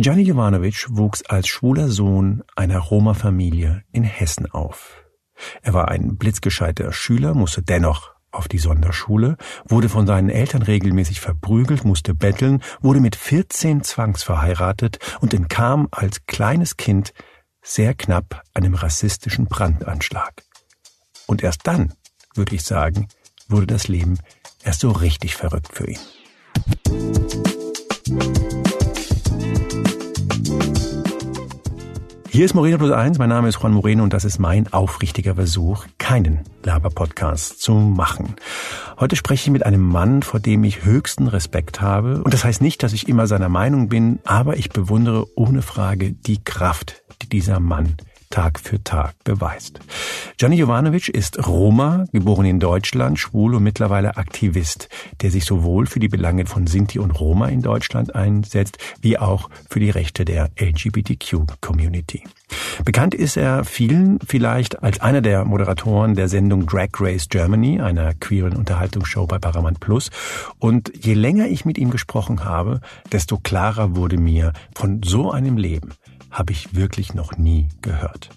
Gianni Jovanovic wuchs als schwuler Sohn einer Roma-Familie in Hessen auf. Er war ein blitzgescheiter Schüler, musste dennoch auf die Sonderschule, wurde von seinen Eltern regelmäßig verprügelt, musste betteln, wurde mit 14 zwangsverheiratet und entkam als kleines Kind sehr knapp einem rassistischen Brandanschlag. Und erst dann, würde ich sagen, wurde das Leben erst so richtig verrückt für ihn. Hier ist Moreno Plus Eins. Mein Name ist Juan Moreno und das ist mein aufrichtiger Versuch, keinen Laber-Podcast zu machen. Heute spreche ich mit einem Mann, vor dem ich höchsten Respekt habe. Und das heißt nicht, dass ich immer seiner Meinung bin, aber ich bewundere ohne Frage die Kraft, die dieser Mann Tag für Tag beweist. Gianni Jovanovic ist Roma, geboren in Deutschland, schwul und mittlerweile Aktivist, der sich sowohl für die Belange von Sinti und Roma in Deutschland einsetzt, wie auch für die Rechte der LGBTQ-Community. Bekannt ist er vielen vielleicht als einer der Moderatoren der Sendung Drag Race Germany, einer queeren Unterhaltungsshow bei Paramount Plus. Und je länger ich mit ihm gesprochen habe, desto klarer wurde mir, von so einem Leben habe ich wirklich noch nie gehört.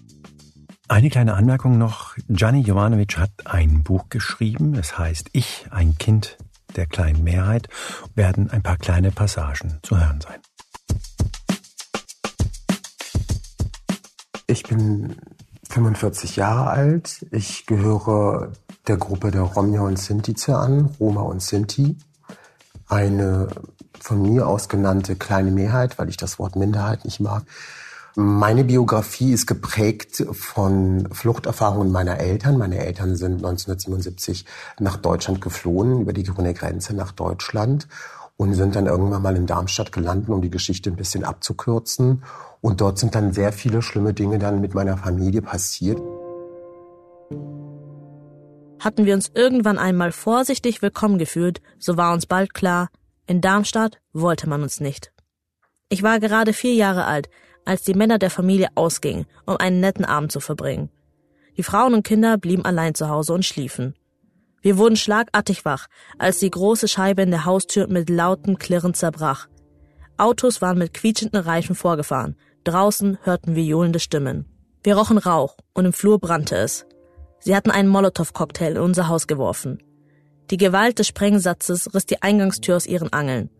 Eine kleine Anmerkung noch. Gianni Jovanovic hat ein Buch geschrieben. Es heißt Ich, ein Kind der kleinen Mehrheit. Werden ein paar kleine Passagen zu hören sein. Ich bin 45 Jahre alt. Ich gehöre der Gruppe der Romja und Sintize an, Roma und Sinti. Eine von mir aus genannte kleine Mehrheit, weil ich das Wort Minderheit nicht mag. Meine Biografie ist geprägt von Fluchterfahrungen meiner Eltern. Meine Eltern sind 1977 nach Deutschland geflohen, über die grüne Grenze nach Deutschland und sind dann irgendwann mal in Darmstadt gelandet, um die Geschichte ein bisschen abzukürzen. Und dort sind dann sehr viele schlimme Dinge dann mit meiner Familie passiert. Hatten wir uns irgendwann einmal vorsichtig willkommen gefühlt, so war uns bald klar, in Darmstadt wollte man uns nicht. Ich war gerade vier Jahre alt, als die Männer der Familie ausgingen, um einen netten Abend zu verbringen. Die Frauen und Kinder blieben allein zu Hause und schliefen. Wir wurden schlagartig wach, als die große Scheibe in der Haustür mit lautem Klirren zerbrach. Autos waren mit quietschenden Reifen vorgefahren. Draußen hörten wir johlende Stimmen. Wir rochen Rauch und im Flur brannte es. Sie hatten einen Molotow-Cocktail in unser Haus geworfen. Die Gewalt des Sprengsatzes riss die Eingangstür aus ihren Angeln.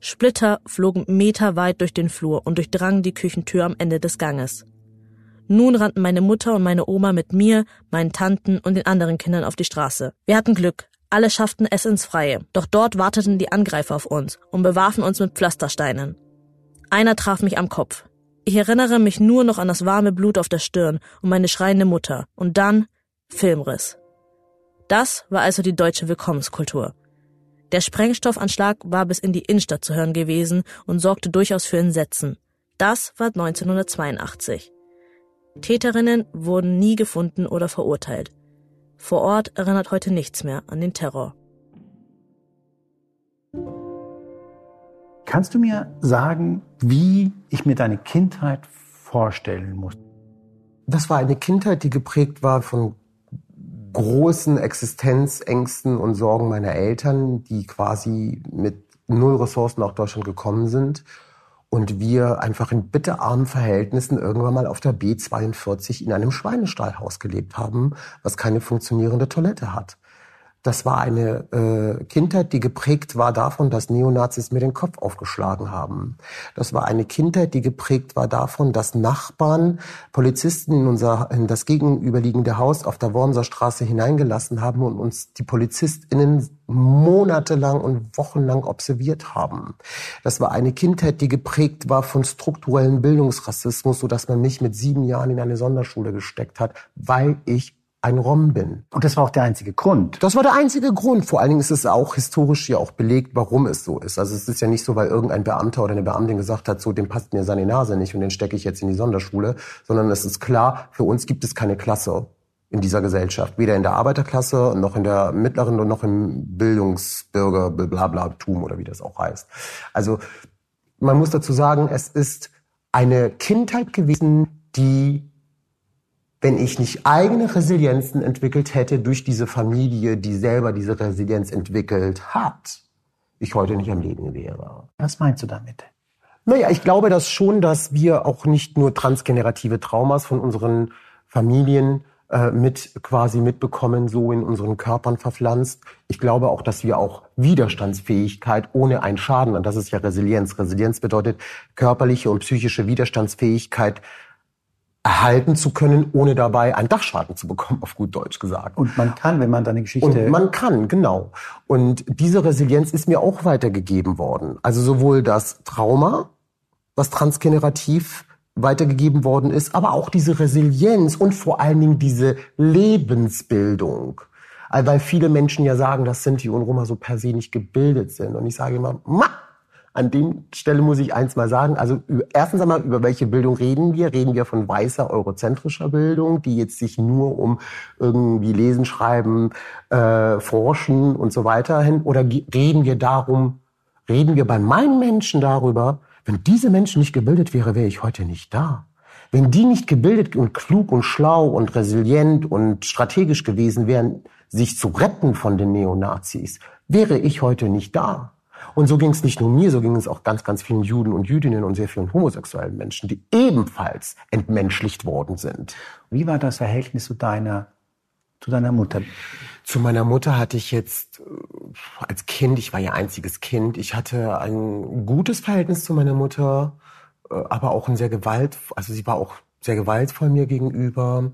Splitter flogen meterweit durch den Flur und durchdrangen die Küchentür am Ende des Ganges. Nun rannten meine Mutter und meine Oma mit mir, meinen Tanten und den anderen Kindern auf die Straße. Wir hatten Glück. Alle schafften es ins Freie. Doch dort warteten die Angreifer auf uns und bewarfen uns mit Pflastersteinen. Einer traf mich am Kopf. Ich erinnere mich nur noch an das warme Blut auf der Stirn und meine schreiende Mutter. Und dann Filmriss. Das war also die deutsche Willkommenskultur. Der Sprengstoffanschlag war bis in die Innenstadt zu hören gewesen und sorgte durchaus für Entsetzen. Das war 1982. Täterinnen wurden nie gefunden oder verurteilt. Vor Ort erinnert heute nichts mehr an den Terror. Kannst du mir sagen, wie ich mir deine Kindheit vorstellen muss? Das war eine Kindheit, die geprägt war von großen Existenzängsten und Sorgen meiner Eltern, die quasi mit null Ressourcen nach Deutschland gekommen sind. Und wir einfach in bitterarmen Verhältnissen irgendwann mal auf der B42 in einem Schweinestallhaus gelebt haben, was keine funktionierende Toilette hat. Das war eine äh, Kindheit, die geprägt war davon, dass Neonazis mir den Kopf aufgeschlagen haben. Das war eine Kindheit, die geprägt war davon, dass Nachbarn Polizisten in unser in das gegenüberliegende Haus auf der Wormser Straße hineingelassen haben und uns die PolizistInnen monatelang und wochenlang observiert haben. Das war eine Kindheit, die geprägt war von strukturellen Bildungsrassismus, so dass man mich mit sieben Jahren in eine Sonderschule gesteckt hat, weil ich ein Rom bin. Und das war auch der einzige Grund. Das war der einzige Grund. Vor allen Dingen ist es auch historisch ja auch belegt, warum es so ist. Also es ist ja nicht so, weil irgendein Beamter oder eine Beamtin gesagt hat, so dem passt mir seine Nase nicht und den stecke ich jetzt in die Sonderschule, sondern es ist klar, für uns gibt es keine Klasse in dieser Gesellschaft, weder in der Arbeiterklasse noch in der mittleren noch im Bildungsbürger Blablatum oder wie das auch heißt. Also man muss dazu sagen, es ist eine Kindheit gewesen, die wenn ich nicht eigene Resilienzen entwickelt hätte durch diese Familie, die selber diese Resilienz entwickelt hat, ich heute nicht am Leben wäre. Was meinst du damit? Naja, ich glaube das schon, dass wir auch nicht nur transgenerative Traumas von unseren Familien äh, mit quasi mitbekommen, so in unseren Körpern verpflanzt. Ich glaube auch, dass wir auch Widerstandsfähigkeit ohne einen Schaden, und das ist ja Resilienz. Resilienz bedeutet körperliche und psychische Widerstandsfähigkeit erhalten zu können, ohne dabei einen Dachschaden zu bekommen, auf gut Deutsch gesagt. Und man kann, wenn man deine Geschichte... Und man kann, genau. Und diese Resilienz ist mir auch weitergegeben worden. Also sowohl das Trauma, was transgenerativ weitergegeben worden ist, aber auch diese Resilienz und vor allen Dingen diese Lebensbildung. Weil viele Menschen ja sagen, dass Sinti und Roma so per se nicht gebildet sind. Und ich sage immer, ma, an dem Stelle muss ich eins mal sagen. Also erstens einmal, über welche Bildung reden wir? Reden wir von weißer eurozentrischer Bildung, die jetzt sich nur um irgendwie Lesen, Schreiben, äh, Forschen und so weiter hin? Oder reden wir darum, reden wir bei meinen Menschen darüber, wenn diese Menschen nicht gebildet wäre, wäre ich heute nicht da. Wenn die nicht gebildet und klug und schlau und resilient und strategisch gewesen wären, sich zu retten von den Neonazis, wäre ich heute nicht da. Und so ging es nicht nur mir, so ging es auch ganz, ganz vielen Juden und Jüdinnen und sehr vielen homosexuellen Menschen, die ebenfalls entmenschlicht worden sind. Wie war das Verhältnis zu deiner, zu deiner Mutter? Zu meiner Mutter hatte ich jetzt äh, als Kind, ich war ihr einziges Kind, ich hatte ein gutes Verhältnis zu meiner Mutter, äh, aber auch ein sehr gewalt, also sie war auch sehr gewaltvoll mir gegenüber.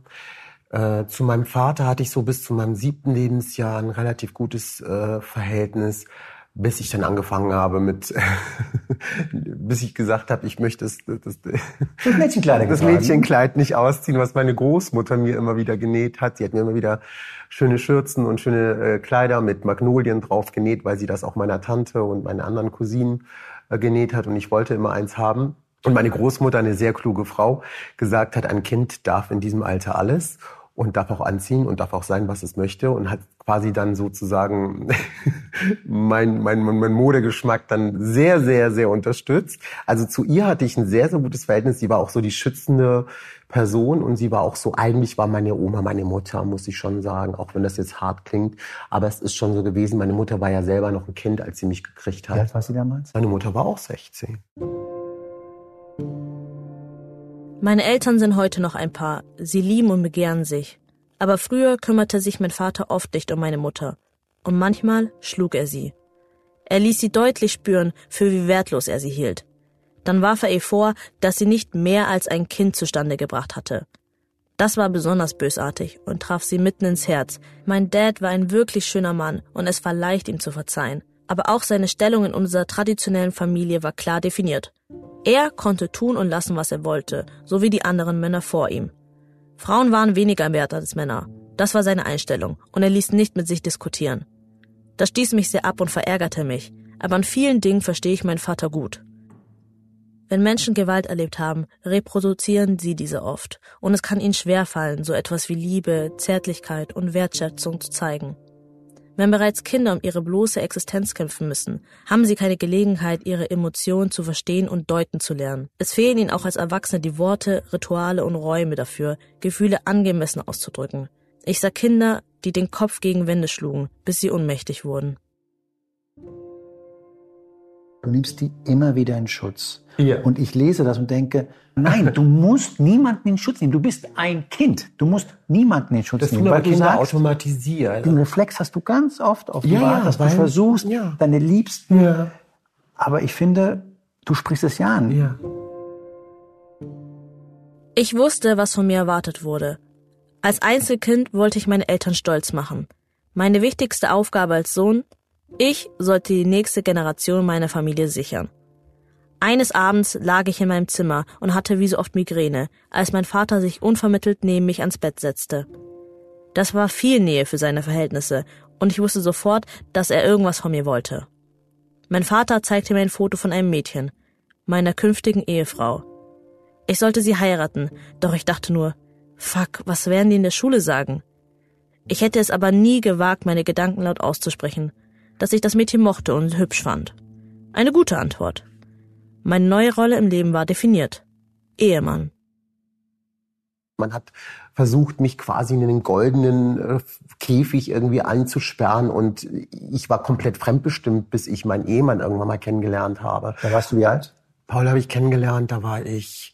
Äh, zu meinem Vater hatte ich so bis zu meinem siebten Lebensjahr ein relativ gutes Verhältnis bis ich dann angefangen habe mit, bis ich gesagt habe, ich möchte das, das, das, Mädchenkleid, das Mädchenkleid nicht ausziehen, was meine Großmutter mir immer wieder genäht hat. Sie hat mir immer wieder schöne Schürzen und schöne äh, Kleider mit Magnolien drauf genäht, weil sie das auch meiner Tante und meinen anderen Cousinen äh, genäht hat und ich wollte immer eins haben. Und meine Großmutter, eine sehr kluge Frau, gesagt hat, ein Kind darf in diesem Alter alles und darf auch anziehen und darf auch sein, was es möchte und hat quasi dann sozusagen mein, mein, mein Modegeschmack dann sehr, sehr, sehr unterstützt. Also zu ihr hatte ich ein sehr, sehr gutes Verhältnis. Sie war auch so die schützende Person und sie war auch so, eigentlich war meine Oma meine Mutter, muss ich schon sagen, auch wenn das jetzt hart klingt. Aber es ist schon so gewesen, meine Mutter war ja selber noch ein Kind, als sie mich gekriegt hat. Wie alt war sie damals? Meine Mutter war auch 16. Meine Eltern sind heute noch ein Paar. Sie lieben und begehren sich. Aber früher kümmerte sich mein Vater oft nicht um meine Mutter. Und manchmal schlug er sie. Er ließ sie deutlich spüren, für wie wertlos er sie hielt. Dann warf er ihr vor, dass sie nicht mehr als ein Kind zustande gebracht hatte. Das war besonders bösartig und traf sie mitten ins Herz. Mein Dad war ein wirklich schöner Mann und es war leicht, ihm zu verzeihen. Aber auch seine Stellung in unserer traditionellen Familie war klar definiert. Er konnte tun und lassen, was er wollte, so wie die anderen Männer vor ihm. Frauen waren weniger wert als Männer. Das war seine Einstellung, und er ließ nicht mit sich diskutieren. Das stieß mich sehr ab und verärgerte mich, aber an vielen Dingen verstehe ich meinen Vater gut. Wenn Menschen Gewalt erlebt haben, reproduzieren sie diese oft, und es kann ihnen schwerfallen, so etwas wie Liebe, Zärtlichkeit und Wertschätzung zu zeigen. Wenn bereits Kinder um ihre bloße Existenz kämpfen müssen, haben sie keine Gelegenheit, ihre Emotionen zu verstehen und deuten zu lernen. Es fehlen ihnen auch als Erwachsene die Worte, Rituale und Räume dafür, Gefühle angemessen auszudrücken. Ich sah Kinder, die den Kopf gegen Wände schlugen, bis sie ohnmächtig wurden. Du nimmst die immer wieder in Schutz. Ja. Und ich lese das und denke, nein, du musst niemanden in Schutz nehmen. Du bist ein Kind. Du musst niemanden in Schutz das nehmen. Das weil du sagst, automatisieren. Den Reflex hast du ganz oft auf die ja, Wahrheit, dass du versuchst, ja. deine Liebsten. Ja. Aber ich finde, du sprichst es ja an. Ja. Ich wusste, was von mir erwartet wurde. Als Einzelkind wollte ich meine Eltern stolz machen. Meine wichtigste Aufgabe als Sohn, ich sollte die nächste Generation meiner Familie sichern. Eines Abends lag ich in meinem Zimmer und hatte wie so oft Migräne, als mein Vater sich unvermittelt neben mich ans Bett setzte. Das war viel Nähe für seine Verhältnisse, und ich wusste sofort, dass er irgendwas von mir wollte. Mein Vater zeigte mir ein Foto von einem Mädchen, meiner künftigen Ehefrau. Ich sollte sie heiraten, doch ich dachte nur, fuck, was werden die in der Schule sagen? Ich hätte es aber nie gewagt, meine Gedanken laut auszusprechen, dass ich das Mädchen mochte und hübsch fand. Eine gute Antwort. Meine neue Rolle im Leben war definiert. Ehemann. Man hat versucht, mich quasi in den goldenen äh, Käfig irgendwie einzusperren und ich war komplett fremdbestimmt, bis ich meinen Ehemann irgendwann mal kennengelernt habe. Da warst du wie alt? Paul habe ich kennengelernt, da war ich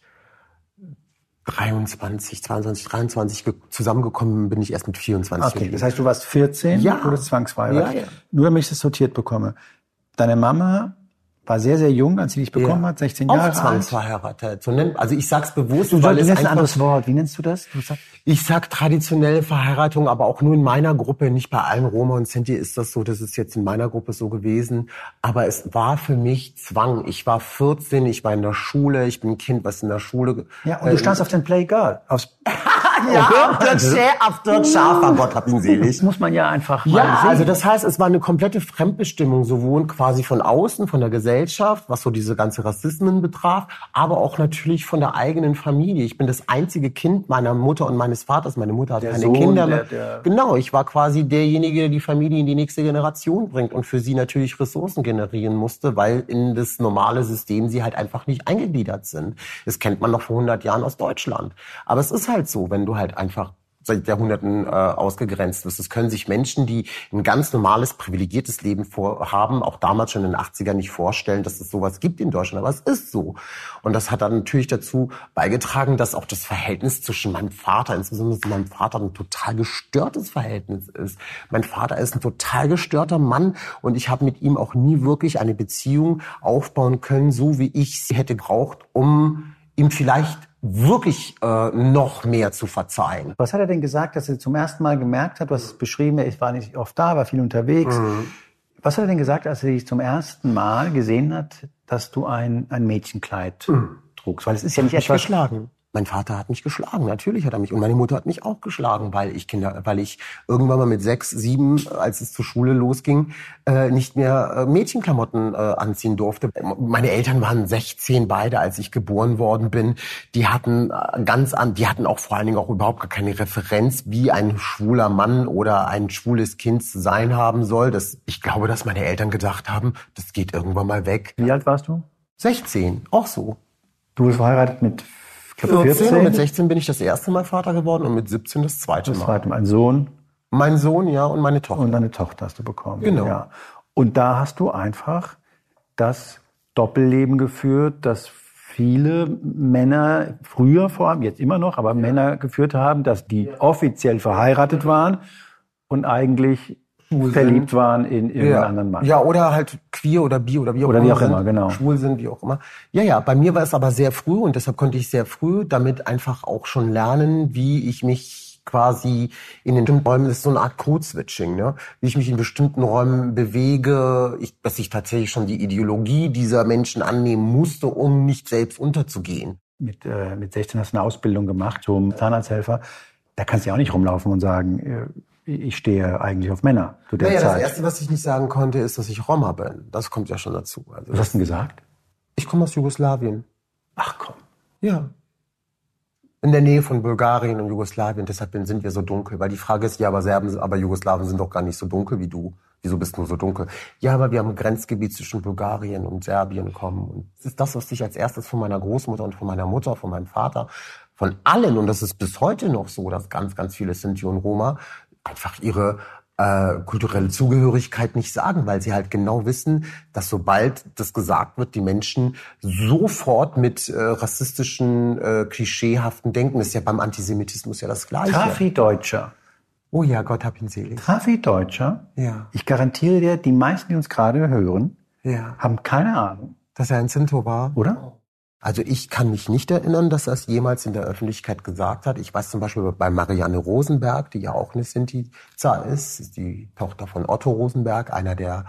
23, 22, 23 zusammengekommen bin ich erst mit 24. Okay, das heißt, du warst 14 ja. oder zwangsverheiratet? Ja, ja. Nur damit ich das sortiert bekomme. Deine Mama war sehr, sehr jung, als sie dich bekommen Ja. hat, 16 Auch Jahre alt. zwangsverheiratet. So nennt, also ich sag's bewusst, Du, weil du es nennst ein einfach, anderes Wort. Wie nennst du das? Du sagst, ich sag traditionelle Verheiratung, aber auch nur in meiner Gruppe, nicht bei allen Roma und Sinti ist das so, das ist jetzt in meiner Gruppe so gewesen. Aber es war für mich Zwang. Ich war 14, ich war in der Schule, ich bin ein Kind, was in der Schule... ja, und du standst auf den Playgirl. Aufs, ja, dort schä- auf dort scharfer Gott hab ihn selig. das muss man ja einfach mal Ja, sehen. also das heißt, es war eine komplette Fremdbestimmung, sowohl quasi von außen, von der Gesellschaft, was so diese ganze Rassismen betraf, aber auch natürlich von der eigenen Familie. Ich bin das einzige Kind meiner Mutter und meines Vaters. Meine Mutter hat Der keine Sohn, Kinder der- mehr. der- Genau, ich war quasi derjenige, der die Familie in die nächste Generation bringt und für sie natürlich Ressourcen generieren musste, weil in das normale System sie halt einfach nicht eingegliedert sind. Das kennt man noch vor 100 Jahren aus Deutschland. Aber es ist halt so, wenn du halt einfach seit Jahrhunderten äh, ausgegrenzt ist. Das können sich Menschen, die ein ganz normales, privilegiertes Leben vorhaben, auch damals schon in den 80ern nicht vorstellen, dass es sowas gibt in Deutschland. Aber es ist so. Und das hat dann natürlich dazu beigetragen, dass auch das Verhältnis zwischen meinem Vater, insbesondere zu meinem Vater, ein total gestörtes Verhältnis ist. Mein Vater ist ein total gestörter Mann und ich habe mit ihm auch nie wirklich eine Beziehung aufbauen können, so wie ich sie hätte braucht, um ihm vielleicht wirklich äh, noch mehr zu verzeihen. Was hat er denn gesagt, dass er zum ersten Mal gemerkt hat? Du hast es beschrieben, ich war nicht oft da, war viel unterwegs. Mhm. Was hat er denn gesagt, als er dich zum ersten Mal gesehen hat, dass du ein, ein Mädchenkleid trugst? Weil es ist ja nicht mich etwas... geschlagen. Mein Vater hat mich geschlagen, natürlich hat er mich. Und meine Mutter hat mich auch geschlagen, weil ich Kinder, weil ich irgendwann mal mit sechs, sieben, als es zur Schule losging, äh, nicht mehr äh, Mädchenklamotten äh, anziehen durfte. Meine Eltern waren 16 beide, als ich geboren worden bin. Die hatten äh, ganz an, die hatten auch vor allen Dingen auch überhaupt gar keine Referenz, wie ein schwuler Mann oder ein schwules Kind zu sein haben soll. Das, ich glaube, dass meine Eltern gedacht haben, das geht irgendwann mal weg. Wie alt warst du? 16, auch so. Du bist verheiratet mit ich glaub, 14 14. und mit 16 bin ich das erste Mal Vater geworden und mit 17 das zweite Das Mal. zweite Mal ein Sohn Mein Sohn, ja, und meine Tochter. und eine Tochter hast du bekommen. Genau. Ja. Und da hast du einfach das Doppelleben geführt, das viele Männer früher vor allem, jetzt immer noch, aber Männer geführt haben, dass die offiziell verheiratet waren und eigentlich verliebt waren in irgendeinen ja. anderen Mann. Ja, oder halt queer oder bi oder wie auch Oder wie immer. auch immer, sind, genau. Schwul sind, wie auch immer. Ja, ja, bei mir war es aber sehr früh und deshalb konnte ich sehr früh damit einfach auch schon lernen, wie ich mich quasi in den bestimmten Räumen, das ist so eine Art Code-Switching, ne? wie ich mich in bestimmten Räumen bewege, ich, dass ich tatsächlich schon die Ideologie dieser Menschen annehmen musste, um nicht selbst unterzugehen. Mit, äh, mit 16 hast du eine Ausbildung gemacht zum Zahnarzthelfer. Da kannst du ja auch nicht rumlaufen und sagen, äh, ich stehe eigentlich auf Männer zu der Naja, das Zeit. Erste, was ich nicht sagen konnte, ist, dass ich Roma bin. Das kommt ja schon dazu. Also Was hast du denn gesagt? ich komme aus Jugoslawien. Ach komm. Ja. In der Nähe von Bulgarien und Jugoslawien, deshalb sind wir so dunkel. Weil die Frage ist, ja, aber Serben, aber Jugoslawen sind doch gar nicht so dunkel wie du. Wieso bist du so dunkel? Ja, aber wir haben ein Grenzgebiet zwischen Bulgarien und Serbien kommen. Und das ist das, was ich als erstes von meiner Großmutter und von meiner Mutter, von meinem Vater, von allen, und das ist bis heute noch so, dass ganz, ganz viele Sinti und Roma einfach ihre äh, kulturelle Zugehörigkeit nicht sagen, weil sie halt genau wissen, dass sobald das gesagt wird, die Menschen sofort mit äh, rassistischen, äh, klischeehaften Denken, das ist ja beim Antisemitismus ja das Gleiche. Trafi Deutscher. Oh ja, Gott hab ihn selig. Trafi Deutscher. Ja. Ich garantiere dir, die meisten, die uns gerade hören, Ja. haben keine Ahnung, Dass er ein Sinto war. oder? Also ich kann mich nicht erinnern, dass er es jemals in der Öffentlichkeit gesagt hat. Ich weiß zum Beispiel bei Marianne Rosenberg, die ja auch eine Sinti-Za ist, die Tochter von Otto Rosenberg, einer der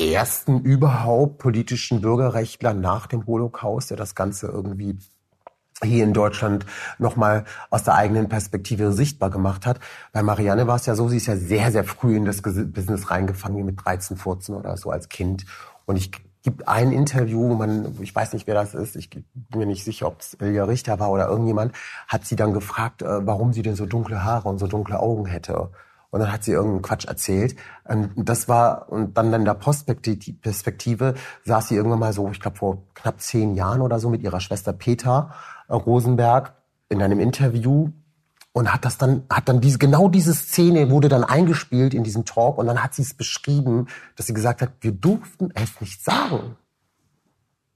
ersten überhaupt politischen Bürgerrechtler nach dem Holocaust, der das Ganze irgendwie hier in Deutschland nochmal aus der eigenen Perspektive sichtbar gemacht hat. Bei Marianne war es ja so, sie ist ja sehr, sehr früh in das Business reingefangen, mit 13, 14 oder so als Kind. Und ich gibt ein Interview, man, ich weiß nicht, wer das ist, ich bin mir nicht sicher, ob es Ilja Richter war oder irgendjemand, hat sie dann gefragt, äh, warum sie denn so dunkle Haare und so dunkle Augen hätte. Und dann hat sie irgendeinen Quatsch erzählt. Und das war, und dann in der Perspektive saß sie irgendwann mal so, ich glaube vor knapp zehn Jahren oder so mit ihrer Schwester Peter äh, Rosenberg in einem Interview und hat das dann, hat dann diese, genau diese Szene wurde dann eingespielt in diesem Talk und dann hat sie es beschrieben, dass sie gesagt hat, wir durften es nicht sagen.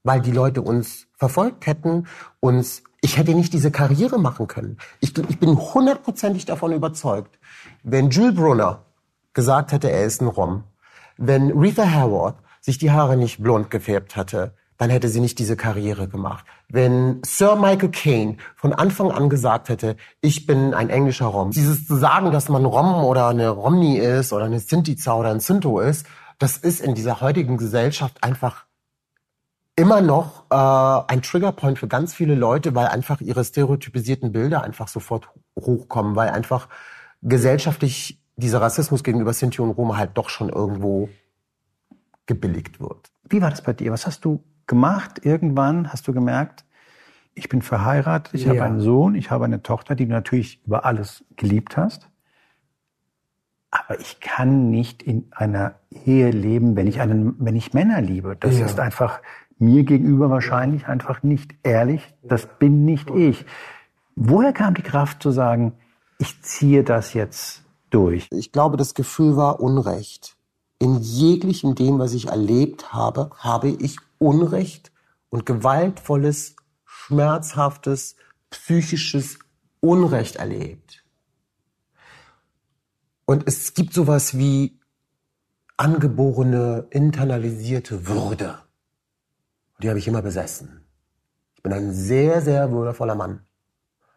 weil die Leute uns verfolgt hätten, uns, ich hätte nicht diese Karriere machen können. Ich, ich bin hundertprozentig davon überzeugt, wenn Jules Brunner gesagt hätte, er ist ein Rom, wenn Rita Hayworth sich die Haare nicht blond gefärbt hatte, dann hätte sie nicht diese Karriere gemacht. Wenn Sir Michael Caine von Anfang an gesagt hätte, ich bin ein englischer Rom, dieses zu sagen, dass man Rom oder eine Romney ist oder eine Sintica oder ein Sinto ist, das ist in dieser heutigen Gesellschaft einfach immer noch äh, ein Triggerpoint für ganz viele Leute, weil einfach ihre stereotypisierten Bilder einfach sofort hochkommen, weil einfach gesellschaftlich dieser Rassismus gegenüber Sinti und Roma halt doch schon irgendwo gebilligt wird. Wie war das bei dir? Was hast du gemacht? Irgendwann hast du gemerkt, ich bin verheiratet, ich ja. habe einen Sohn, ich habe eine Tochter, die du natürlich über alles geliebt hast. Aber ich kann nicht in einer Ehe leben, wenn ich einen, wenn ich Männer liebe. Das ja. ist einfach mir gegenüber wahrscheinlich einfach nicht ehrlich. Das bin nicht ich. Woher kam die Kraft zu sagen, ich ziehe das jetzt durch? Ich glaube, das Gefühl war Unrecht. In jeglichem dem, was ich erlebt habe, habe ich Unrecht und gewaltvolles, schmerzhaftes, psychisches Unrecht erlebt. Und es gibt sowas wie angeborene, internalisierte Würde. Die habe ich immer besessen. Ich bin ein sehr, sehr würdevoller Mann.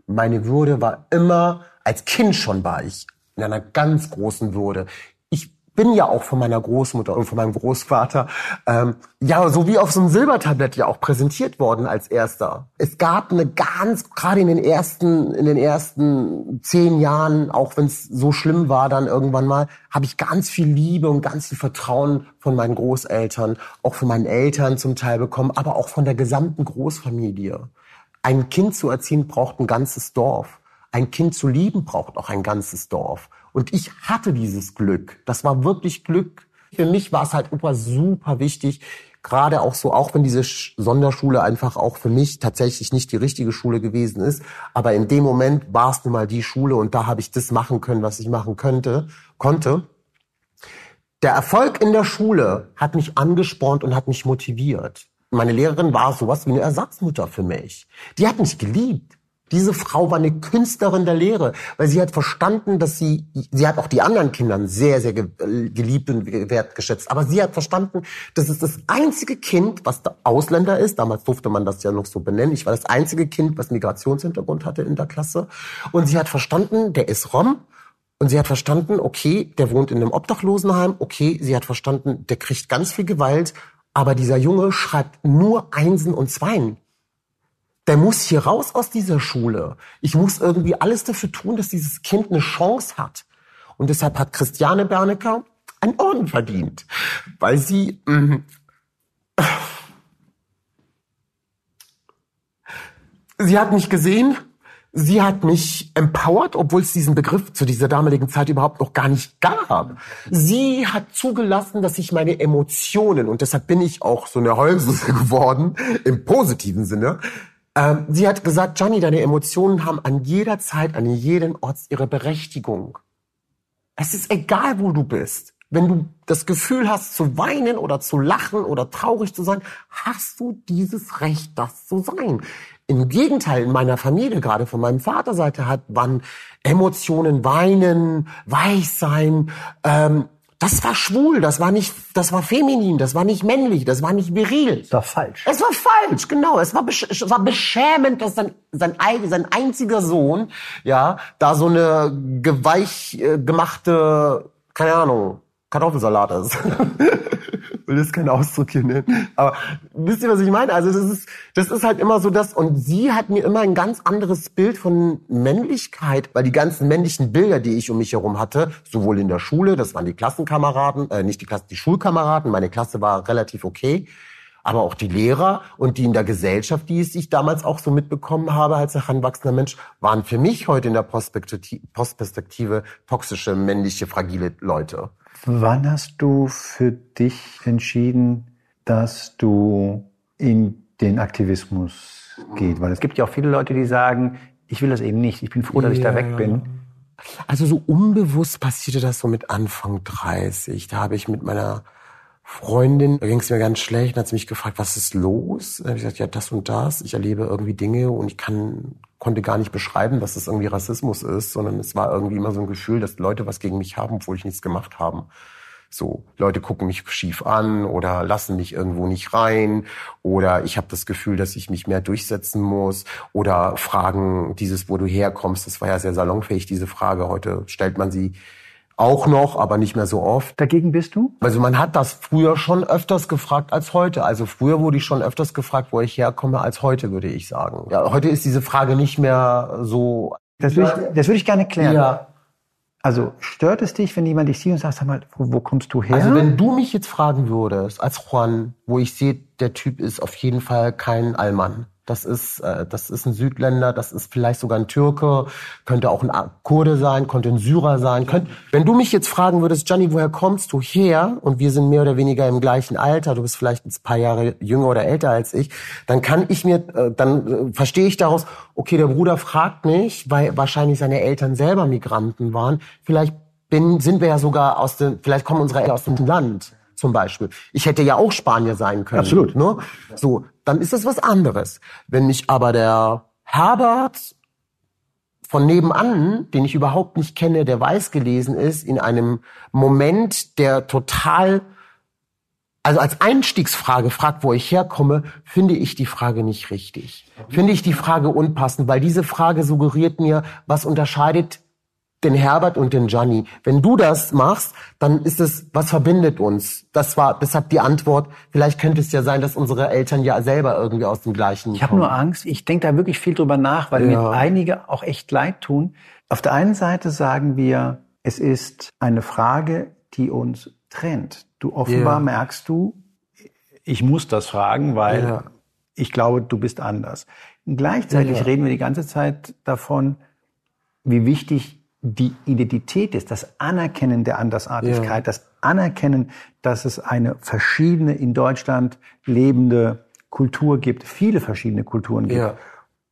Meine Würde war immer, als Kind schon war ich in einer ganz großen Würde bin ja auch von meiner Großmutter und von meinem Großvater ähm, ja so wie auf so einem Silbertablett ja auch präsentiert worden als erster. Es gab eine ganz gerade in den ersten in den ersten zehn Jahren, auch wenn es so schlimm war, dann irgendwann mal habe ich ganz viel Liebe und ganz viel Vertrauen von meinen Großeltern, auch von meinen Eltern zum Teil bekommen, aber auch von der gesamten Großfamilie. Ein Kind zu erziehen braucht ein ganzes Dorf. Ein Kind zu lieben braucht auch ein ganzes Dorf. Und ich hatte dieses Glück. Das war wirklich Glück. Für mich war es halt super, super wichtig, gerade auch so, auch wenn diese Sonderschule einfach auch für mich tatsächlich nicht die richtige Schule gewesen ist, aber in dem Moment war es nun mal die Schule und da habe ich das machen können, was ich machen könnte, konnte. Der Erfolg in der Schule hat mich angespornt und hat mich motiviert. Meine Lehrerin war sowas wie eine Ersatzmutter für mich. Die hat mich geliebt. Diese Frau war eine Künstlerin der Lehre, weil sie hat verstanden, dass sie, sie hat auch die anderen Kindern sehr, sehr geliebt und wertgeschätzt, aber sie hat verstanden, dass es das einzige Kind, was der Ausländer ist, damals durfte man das ja noch so benennen, ich war das einzige Kind, was Migrationshintergrund hatte in der Klasse, und sie hat verstanden, der ist Rom, und sie hat verstanden, okay, der wohnt in einem Obdachlosenheim, okay, sie hat verstanden, der kriegt ganz viel Gewalt, aber dieser Junge schreibt nur Einsen und Zweien der muss hier raus aus dieser Schule. Ich muss irgendwie alles dafür tun, dass dieses Kind eine Chance hat. Und deshalb hat Christiane Bernecker einen Orden verdient, weil sie mh, sie hat mich gesehen, sie hat mich empowered, obwohl es diesen Begriff zu dieser damaligen Zeit überhaupt noch gar nicht gab. Sie hat zugelassen, dass ich meine Emotionen, und deshalb bin ich auch so eine Heulsuse geworden, im positiven Sinne, ähm, sie hat gesagt, Johnny, deine Emotionen haben an jeder Zeit, an jedem Ort ihre Berechtigung. Es ist egal, wo du bist. Wenn du das Gefühl hast, zu weinen oder zu lachen oder traurig zu sein, hast du dieses Recht, das zu sein. Im Gegenteil, in meiner Familie, gerade von meinem Vaterseite, hat man Emotionen, Weinen, Weichsein, ähm, das war schwul, das war nicht, das war feminin, das war nicht männlich, das war nicht viril. Das war falsch. Es war falsch, genau. Es war, es war beschämend, dass sein, sein, sein einziger Sohn, ja, da so eine geweich äh, gemachte, keine Ahnung, Kartoffelsalat ist. will jetzt keinen Ausdruck hier nennen. Aber wisst ihr, was ich meine? Also das ist, das ist halt immer so das. Und sie hat mir immer ein ganz anderes Bild von Männlichkeit, weil die ganzen männlichen Bilder, die ich um mich herum hatte, sowohl in der Schule, das waren die Klassenkameraden, äh, nicht die Klasse, die Schulkameraden, meine Klasse war relativ okay, aber auch die Lehrer und die in der Gesellschaft, die ich damals auch so mitbekommen habe als heranwachsender Mensch, waren für mich heute in der Postperspektive toxische, männliche, fragile Leute. Wann hast du für dich entschieden, dass du in den Aktivismus geht? Weil es gibt ja auch viele Leute, die sagen, ich will das eben nicht, ich bin froh, dass ja. ich da weg bin. Also so unbewusst passierte das so mit Anfang 30. Da habe ich mit meiner Freundin, da ging es mir ganz schlecht, hat sie mich gefragt, was ist los? Da habe ich gesagt, ja, das und das. Ich erlebe irgendwie Dinge und ich kann, konnte gar nicht beschreiben, dass das irgendwie Rassismus ist, sondern es war irgendwie immer so ein Gefühl, dass Leute was gegen mich haben, obwohl ich nichts gemacht habe. So, Leute gucken mich schief an oder lassen mich irgendwo nicht rein oder ich habe das Gefühl, dass ich mich mehr durchsetzen muss oder fragen dieses, wo du herkommst, das war ja sehr salonfähig, diese Frage. Heute stellt man sie auch noch, aber nicht mehr so oft. Dagegen bist du? Also man hat das früher schon öfters gefragt als heute. Also früher wurde ich schon öfters gefragt, wo ich herkomme, als heute, würde ich sagen. Ja, heute ist diese Frage nicht mehr so. Das würde ich, das würde ich gerne klären. Ja. Also stört es dich, wenn jemand dich sieht und sagt, sag mal, wo, wo kommst du her? Also wenn du mich jetzt fragen würdest, als Juan, wo ich sehe, der Typ ist auf jeden Fall kein Allmann. Das ist, äh, das ist ein Südländer, das ist vielleicht sogar ein Türke, könnte auch ein Kurde sein, könnte ein Syrer sein. Könnt, wenn du mich jetzt fragen würdest, Gianni, woher kommst du her? Und wir sind mehr oder weniger im gleichen Alter, du bist vielleicht ein paar Jahre jünger oder älter als ich, dann kann ich mir, äh, dann äh, verstehe ich daraus, okay, der Bruder fragt mich, weil wahrscheinlich seine Eltern selber Migranten waren. Vielleicht bin, sind wir ja sogar aus dem, vielleicht kommen unsere Eltern aus dem Land zum Beispiel. Ich hätte ja auch Spanier sein können. Absolut. Ne? So, dann ist das was anderes. Wenn mich aber der Herbert von nebenan, den ich überhaupt nicht kenne, der weiß gelesen ist, in einem Moment, der total, also als Einstiegsfrage fragt, wo ich herkomme, finde ich die Frage nicht richtig. Finde ich die Frage unpassend, weil diese Frage suggeriert mir, was unterscheidet den Herbert und den Gianni. Wenn du das machst, dann ist es, was verbindet uns? Das war deshalb die Antwort. Vielleicht könnte es ja sein, dass unsere Eltern ja selber irgendwie aus dem gleichen. Ich habe nur Angst. Ich denke da wirklich viel drüber nach, weil ja. mir einige auch echt leid tun. Auf der einen Seite sagen wir, es ist eine Frage, die uns trennt. Du offenbar ja. merkst du, ich muss das fragen, weil ja. ich glaube, du bist anders. gleichzeitig reden wir die ganze Zeit davon, wie wichtig die Identität ist, das Anerkennen der Andersartigkeit, ja. das Anerkennen, dass es eine verschiedene in Deutschland lebende Kultur gibt, viele verschiedene Kulturen gibt. Ja.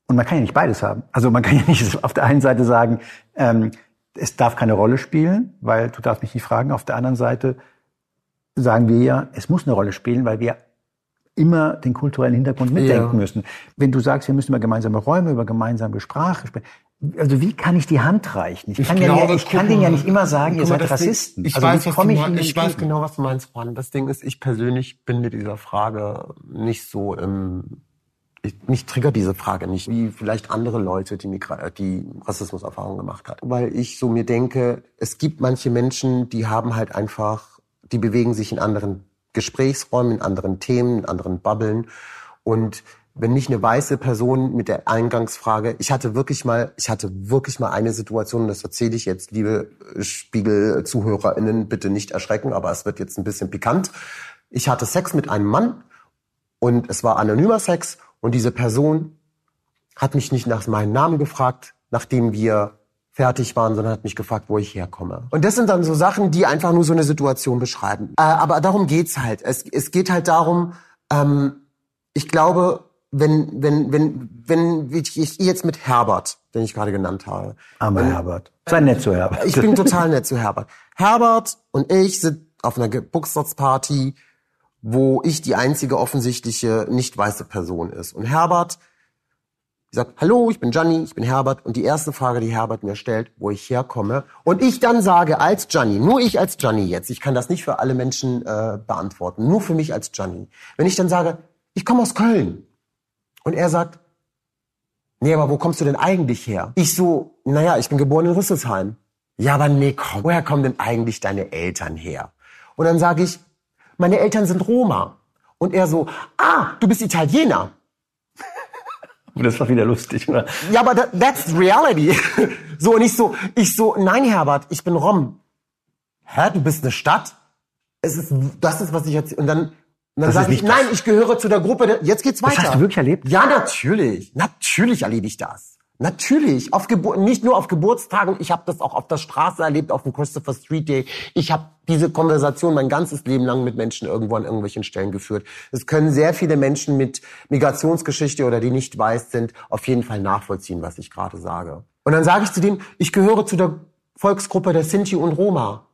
Und man kann ja nicht beides haben. Also man kann ja nicht auf der einen Seite sagen, ähm, es darf keine Rolle spielen, weil du darfst mich nicht fragen. Auf der anderen Seite sagen wir ja, es muss eine Rolle spielen, weil wir immer den kulturellen Hintergrund mitdenken ja. müssen. Wenn du sagst, wir müssen über gemeinsame Räume, über gemeinsame Sprache sprechen, also wie kann ich die Hand reichen? Ich, ich kann, glaube, ja, ich kann denen ja nicht immer sagen, ihr seid Rassisten. Ich, also weiß, was ich, ich, ich weiß genau, was du meinst, Juan. Das Ding ist, ich persönlich bin mit dieser Frage nicht so im ich, mich triggert diese Frage nicht, wie vielleicht andere Leute, die, Migra die Rassismuserfahrung gemacht hat. Weil ich so mir denke, es gibt manche Menschen, die haben halt einfach, die bewegen sich in anderen Gesprächsräumen, in anderen Themen, in anderen Bubblen. Und wenn nicht eine weiße Person mit der Eingangsfrage, ich hatte wirklich mal, ich hatte wirklich mal eine Situation, und das erzähle ich jetzt, liebe Spiegel-ZuhörerInnen, bitte nicht erschrecken, aber es wird jetzt ein bisschen pikant. Ich hatte Sex mit einem Mann und es war anonymer Sex und diese Person hat mich nicht nach meinem Namen gefragt, nachdem wir fertig waren, sondern hat mich gefragt, wo ich herkomme. Und das sind dann so Sachen, die einfach nur so eine Situation beschreiben. Äh, aber darum geht's halt. Es, es geht halt darum, ähm, ich glaube, wenn, wenn, wenn, wenn ich jetzt mit Herbert, den ich gerade genannt habe. Armer wenn, Herbert. Sei nett zu Herbert. Ich bin total nett zu Herbert. Herbert und ich sind auf einer Geburtstagsparty, wo ich die einzige offensichtliche nicht weiße Person ist. Und Herbert sagt, hallo, ich bin Gianni, ich bin Herbert. Und die erste Frage, die Herbert mir stellt, wo ich herkomme. Und ich dann sage als Gianni, nur ich als Gianni jetzt, ich kann das nicht für alle Menschen äh, beantworten, nur für mich als Gianni. Wenn ich dann sage, ich komme aus Köln, und er sagt, nee, aber wo kommst du denn eigentlich her? Ich so, naja, ich bin geboren in Rüsselsheim. Ja, aber nee, komm, woher kommen denn eigentlich deine Eltern her? Und dann sage ich, meine Eltern sind Roma. Und er so, ah, du bist Italiener. Das war wieder lustig, oder? Ja, aber that, that's reality. So, und ich so, ich so, nein, Herbert, ich bin Rom. Hä, du bist eine Stadt? Es ist, das ist, was ich jetzt, und dann und dann sage ich, nein, ich gehöre zu der Gruppe. Der, jetzt geht's weiter. Das hast du wirklich erlebt? Ja, natürlich. Natürlich erlebe ich das. Natürlich. Auf Gebur nicht nur auf Geburtstagen. Ich habe das auch auf der Straße erlebt, auf dem Christopher Street Day. Ich habe diese Konversation mein ganzes Leben lang mit Menschen irgendwo an irgendwelchen Stellen geführt. Es können sehr viele Menschen mit Migrationsgeschichte oder die nicht weiß sind, auf jeden Fall nachvollziehen, was ich gerade sage. Und dann sage ich zu dem, ich gehöre zu der Volksgruppe der Sinti und Roma.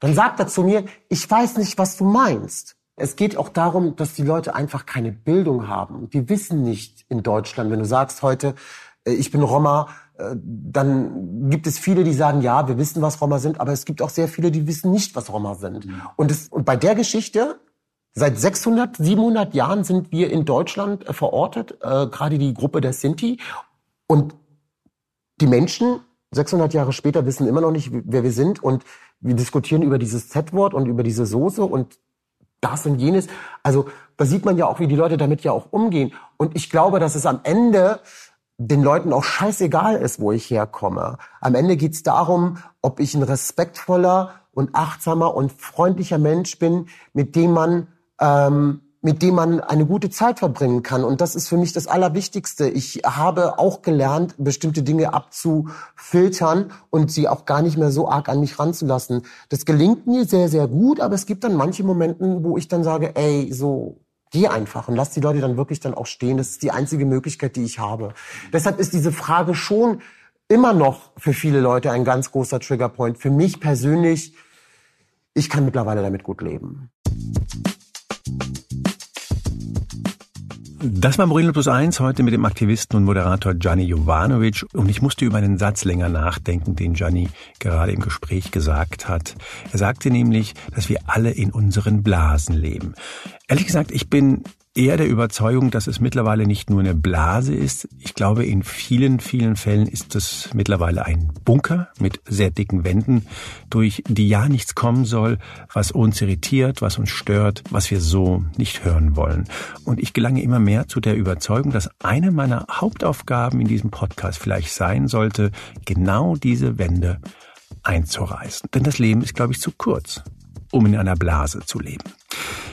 Dann sagt er zu mir, ich weiß nicht, was du meinst. Es geht auch darum, dass die Leute einfach keine Bildung haben. Die wissen nicht in Deutschland, wenn du sagst heute, äh, ich bin Roma, äh, dann gibt es viele, die sagen, ja, wir wissen, was Roma sind, aber es gibt auch sehr viele, die wissen nicht, was Roma sind. Mhm. Und, es, und bei der Geschichte, seit 600, 700 Jahren sind wir in Deutschland äh, verortet, äh, gerade die Gruppe der Sinti. Und die Menschen 600 Jahre später wissen immer noch nicht, wer wir sind und wir diskutieren über dieses Z-Wort und über diese Soße und das und jenes. Also da sieht man ja auch, wie die Leute damit ja auch umgehen. Und ich glaube, dass es am Ende den Leuten auch scheißegal ist, wo ich herkomme. Am Ende geht's darum, ob ich ein respektvoller und achtsamer und freundlicher Mensch bin, mit dem man ähm, mit dem man eine gute Zeit verbringen kann. Und das ist für mich das Allerwichtigste. Ich habe auch gelernt, bestimmte Dinge abzufiltern und sie auch gar nicht mehr so arg an mich ranzulassen. Das gelingt mir sehr, sehr gut, aber es gibt dann manche Momente, wo ich dann sage, ey, so, geh einfach und lass die Leute dann wirklich dann auch stehen. Das ist die einzige Möglichkeit, die ich habe. Deshalb ist diese Frage schon immer noch für viele Leute ein ganz großer Triggerpoint. Für mich persönlich, ich kann mittlerweile damit gut leben. Das war Moreno Plus eins heute mit dem Aktivisten und Moderator Gianni Jovanovic und ich musste über einen Satz länger nachdenken, den Gianni gerade im Gespräch gesagt hat. Er sagte nämlich, dass wir alle in unseren Blasen leben. Ehrlich gesagt, ich bin eher der Überzeugung, dass es mittlerweile nicht nur eine Blase ist. Ich glaube, in vielen, vielen Fällen ist es mittlerweile ein Bunker mit sehr dicken Wänden, durch die ja nichts kommen soll, was uns irritiert, was uns stört, was wir so nicht hören wollen. Und ich gelange immer mehr zu der Überzeugung, dass eine meiner Hauptaufgaben in diesem Podcast vielleicht sein sollte, genau diese Wände einzureißen. Denn das Leben ist, glaube ich, zu kurz, um in einer Blase zu leben.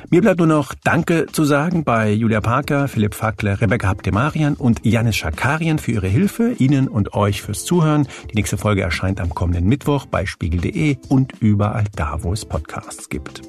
Mir bleibt nur noch Danke zu sagen bei Julia Parker, Philipp Fackler, Rebecca Habtemarian und Janis Schakarian für ihre Hilfe, Ihnen und euch fürs Zuhören. Die nächste Folge erscheint am kommenden Mittwoch bei spiegel.de und überall da, wo es Podcasts gibt.